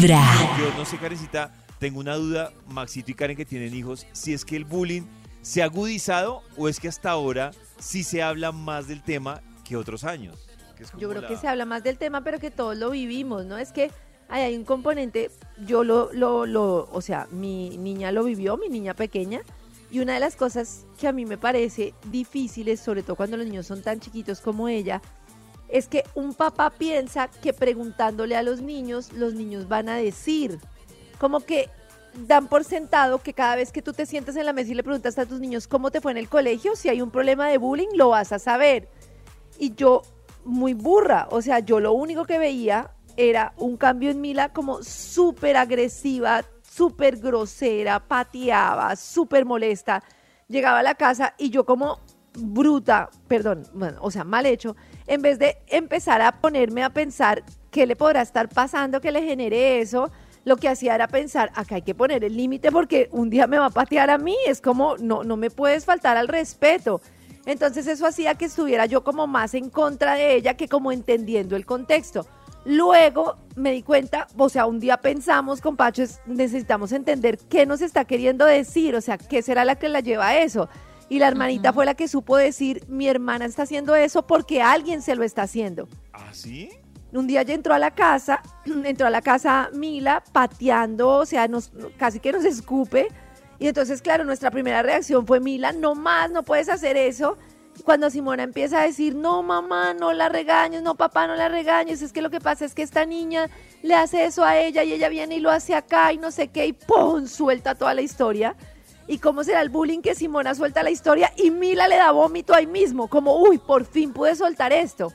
Vibra. Yo no sé, Karencita, tengo una duda, Maxito y Karen que tienen hijos, si es que el bullying se ha agudizado o es que hasta ahora sí se habla más del tema que otros años. que es Yo creo la- que se habla más del tema, pero que todos lo vivimos, ¿no? Es que hay, hay un componente, yo lo, lo, lo, o sea, mi niña lo vivió, mi niña pequeña, y una de las cosas que a mí me parece difíciles, sobre todo cuando los niños son tan chiquitos como ella, es que un papá piensa que preguntándole a los niños, los niños van a decir, como que dan por sentado que cada vez que tú te sientas en la mesa y le preguntas a tus niños cómo te fue en el colegio, si hay un problema de bullying, lo vas a saber. Y yo, muy burra, o sea, yo lo único que veía era un cambio en Mila como súper agresiva, súper grosera, pateaba, súper molesta. Llegaba a la casa y yo como bruta, perdón, o sea, mal hecho, en vez de empezar a ponerme a pensar qué le podrá estar pasando que le genere eso, lo que hacía era pensar, acá hay que poner el límite porque un día me va a patear a mí, es como, no, no me puedes faltar al respeto. Entonces eso hacía que estuviera yo como más en contra de ella que como entendiendo el contexto. Luego me di cuenta, o sea, un día pensamos con Pacho, es- necesitamos entender qué nos está queriendo decir, o sea, qué será la que la lleva a eso. Y la hermanita fue la que supo decir, mi hermana está haciendo eso porque alguien se lo está haciendo. ¿Ah, sí? Un día ella entró a la casa, entró a la casa Mila pateando, o sea, nos, casi que nos escupe. Y entonces, claro, nuestra primera reacción fue, Mila, no más, no puedes hacer eso. Cuando Simona empieza a decir, no mamá, no la regañes, no papá, no la regañes, es que lo que pasa es que esta niña le hace eso a ella y ella viene y lo hace acá y no sé qué, y ¡pum! suelta toda la historia. ¿Y cómo será el bullying que Simona suelta la historia y Mila le da vómito ahí mismo? Como, uy, por fin pude soltar esto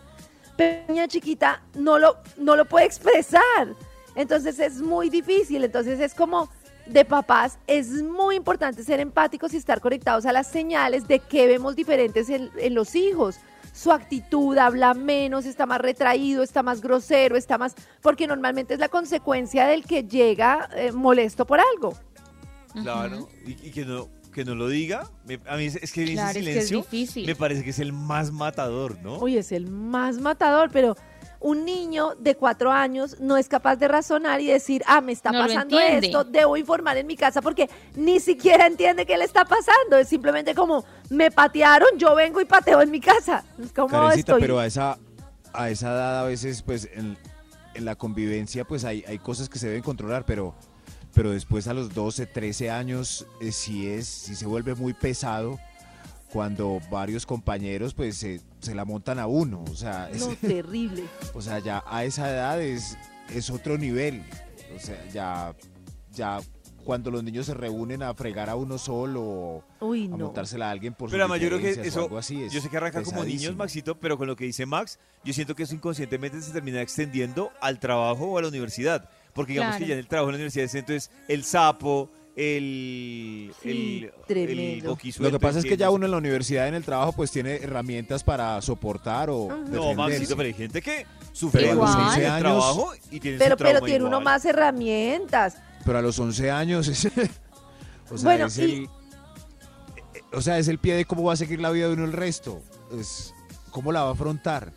pero niña chiquita no lo, no lo puede expresar. Entonces es muy difícil. Entonces es como de papás, es muy importante ser empáticos y estar conectados a las señales de que vemos diferentes en, en los hijos. Su actitud habla menos, está más retraído, está más grosero, está más... Porque normalmente es la consecuencia del que llega eh, molesto por algo. Claro. Y, y que, no, que no lo diga. me- a mí es, es que ese Claro, es que es silencio difícil. me parece que es el más matador, ¿no? Uy, es el más matador, pero un niño de cuatro años no es capaz de razonar y decir, ah, me está No pasando esto, debo informar en mi casa porque ni siquiera entiende qué le está pasando. Es simplemente como, me patearon, yo vengo y pateo en mi casa. Es como Karencita, estoy. pero a esa, a esa edad a veces, pues, en, en la convivencia, pues hay, hay cosas que se deben controlar, pero, pero después a los 12, 13 años, eh, sí es, sí se vuelve muy pesado cuando varios compañeros, pues, se, se la montan a uno. O sea, es- No, terrible. o sea, ya a esa edad es, es otro nivel. O sea, ya, ya cuando los niños se reúnen a fregar a uno solo o Uy, a no. montársela a alguien por Pero además yo creo que eso, algo así, es yo sé que arranca como niños. Maxito, pero con lo que dice Max, yo siento que eso inconscientemente se termina extendiendo al trabajo o a la universidad. Porque digamos Claro. que ya en el trabajo en la universidad es entonces el sapo, el, Sí, el, tremendo. el Lo que pasa es que ya uno en la universidad, en el trabajo, pues tiene herramientas para soportar o. No. Maxito, pero hay gente que sufre a los bullying 11 en el años- trabajo y tiene Pero, pero tiene uno más herramientas. Pero a los 11 años es, o sea, Bueno, es y- el, o sea, es el pie de cómo va a seguir la vida de uno el resto. Es cómo la va a afrontar.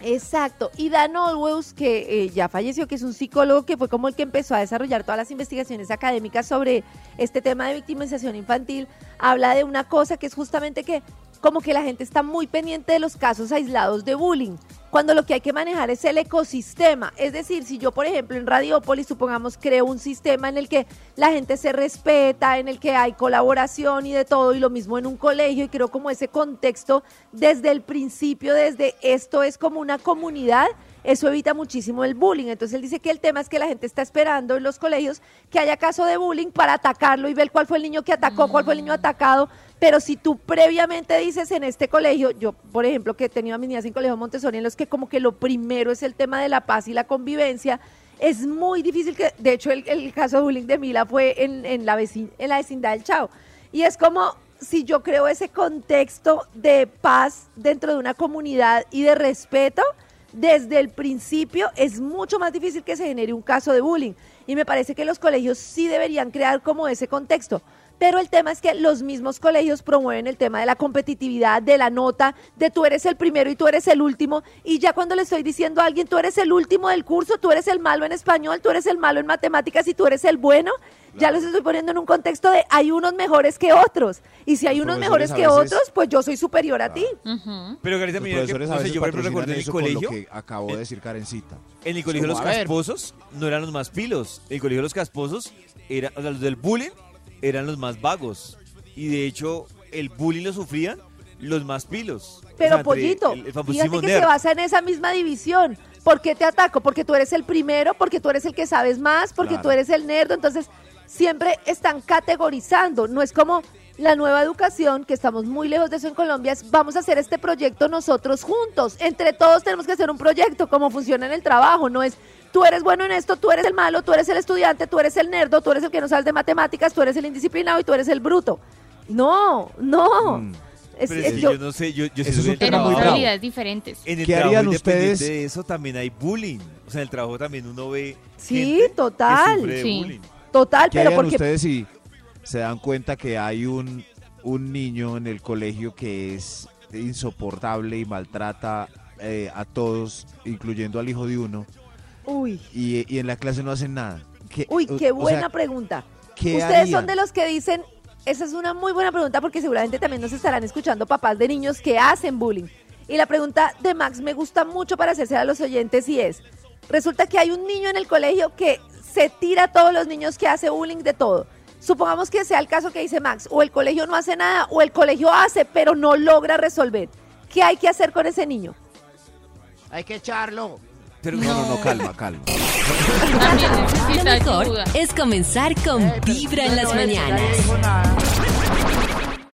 Exacto. Y Dan Olweus, que eh, ya falleció, que es un psicólogo que fue como el que empezó a desarrollar todas las investigaciones académicas sobre este tema de victimización infantil, habla de una cosa que es justamente que como que la gente está muy pendiente de los casos aislados de bullying, cuando lo que hay que manejar es el ecosistema. Es decir, si yo, por ejemplo, en Radiopolis, supongamos, creo un sistema en el que la gente se respeta, en el que hay colaboración y de todo, y lo mismo en un colegio, y creo como ese contexto desde el principio, desde esto es como una comunidad, eso evita muchísimo el bullying. Entonces él dice que el tema es que la gente está esperando en los colegios que haya caso de bullying para atacarlo y ver cuál fue el niño que atacó, cuál fue el niño atacado. Pero si tú previamente dices en este colegio, yo por ejemplo que he tenido a mis niñas en colegio Montessori, en los que como que lo primero es el tema de la paz y la convivencia, es muy difícil que, de hecho el, el caso de bullying de Mila fue en, en la, vecin- en la vecindad del Chao. Y es como si yo creo ese contexto de paz dentro de una comunidad y de respeto, desde el principio es mucho más difícil que se genere un caso de bullying. Y me parece que los colegios sí deberían crear como ese contexto. Pero el tema es que los mismos colegios promueven el tema de la competitividad, de la nota, de tú eres el primero y tú eres el último. Y ya cuando le estoy diciendo a alguien, tú eres el último del curso, tú eres el malo en español, tú eres el malo en matemáticas y tú eres el bueno, ya los estoy poniendo en un contexto de hay unos mejores que otros. Y si hay Los unos mejores que veces- otros, pues yo soy superior a ti. Pero Carita, Los mira que, profesores a no sé, veces yo por ejemplo en colegio, que acabó de decir Karencita. en el colegio los a ver. casposos no eran los más pilos. En el colegio los casposos, eran, o sea, los del bullying eran los más vagos. Y de hecho, el bullying lo sufrían los más pilos. O sea, Pero pollito, el- fíjate que nerd. se basa en esa misma división. ¿Por qué te ataco? Porque tú eres el primero, porque tú eres el que sabes más, porque Claro. tú eres el nerd. Entonces, siempre están categorizando. No es como la nueva educación, que estamos muy lejos de eso en Colombia, es vamos a hacer este proyecto nosotros juntos. Entre todos tenemos que hacer un proyecto, como funciona en el trabajo. No es tú eres bueno en esto, tú eres el malo, tú eres el estudiante, tú eres el nerdo, tú eres el que no sabes de matemáticas, tú eres el indisciplinado y tú eres el bruto. No, no. Mm. Es- Pero es- yo- yo no sé, yo, yo Eso es habilidades diferentes. En el ¿Qué trabajo, harían ustedes? de eso también hay bullying. O sea, en el trabajo también uno ve Sí, gente total. que sufre de Sí. bullying. Total, ¿Qué pero harían porque ustedes si se dan cuenta que hay un, un niño en el colegio que es insoportable y maltrata eh, a todos, incluyendo al hijo de uno, Uy, y, y en la clase no hacen nada? ¿Qué- uy, qué o buena sea, pregunta. ¿qué Ustedes harían? son de los que dicen, esa es una muy buena pregunta porque seguramente también nos estarán escuchando papás de niños que hacen bullying. Y la pregunta de Max me gusta mucho para hacerse a los oyentes y es, resulta que hay un niño en el colegio que se tira a todos los niños que hace bullying de todo. Supongamos que sea el caso que dice Max, o el colegio no hace nada, o el colegio hace, pero no logra resolver. ¿Qué hay que hacer con ese niño? Hay que echarlo. Pero No, no, no, calma, calma. También Lo mejor ayuda. es comenzar con Eh, pero Vibra en no las mañanas.